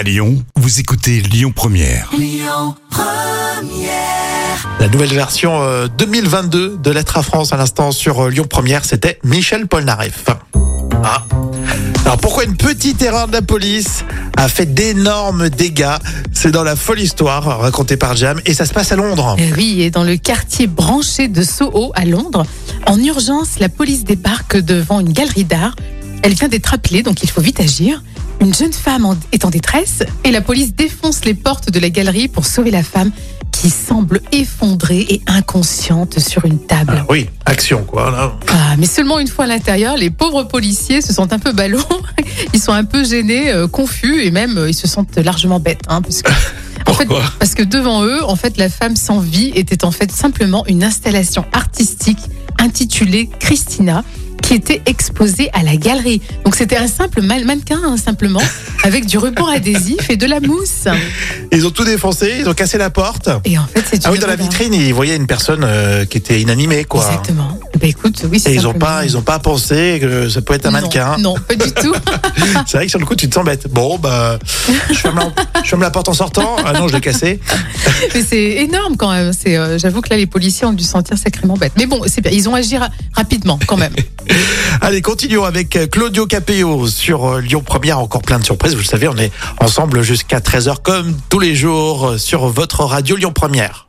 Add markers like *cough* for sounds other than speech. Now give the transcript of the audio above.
À Lyon, vous écoutez Lyon Première. La nouvelle version euh, 2022 de Lettres à France à l'instant sur euh, Lyon Première, c'était Michel Polnareff. Ah. Alors pourquoi une petite erreur de la police a fait d'énormes dégâts? C'est dans la folle histoire racontée par Jam et ça se passe à Londres. Euh, Oui, et dans le quartier branché de Soho à Londres, en urgence, la police débarque devant une galerie d'art. Elle vient d'être appelée, donc il faut vite agir. Une jeune femme est en détresse et la police défonce les portes de la galerie pour sauver la femme qui semble effondrée et inconsciente sur une table. Ah oui, action quoi. Là. Ah, mais seulement une fois à l'intérieur, les pauvres policiers se sentent un peu ballons. *laughs* Ils sont un peu gênés, euh, confus et même euh, ils se sentent largement bêtes. Hein, parce que, *laughs* en fait, Pourquoi? parce que devant eux, en fait, la femme sans vie était en fait simplement une installation artistique intitulée Christina qui était exposée à la galerie. Donc c'était un simple mannequin, hein, simplement, *laughs* avec du ruban adhésif et de la mousse. Ils ont tout défoncé, ils ont cassé la porte. Et en fait, c'est Ah oui, dans la vitrine, ils voyaient une personne euh, qui était inanimée quoi. Exactement. Ben écoute, oui, c'est Et ils ont simplement- pas, ils ont pas pensé que ça peut être un Non, mannequin. Non, pas du tout. *laughs* C'est vrai que sur le coup, tu te sens bête. Bon, bah, je ferme la, je ferme la porte en sortant. Ah non, je l'ai cassé. *laughs* Mais c'est énorme quand même. C'est, euh, j'avoue que là, les policiers ont dû se sentir sacrément bêtes. Mais bon, c'est bien. Ils ont agi ra- rapidement quand même. *laughs* Allez, continuons avec euh, Claudio Capéo sur euh, Lyon Première. Encore plein de surprises. Vous le savez, on est ensemble jusqu'à 13h comme tous les jours sur votre radio Lyon Première.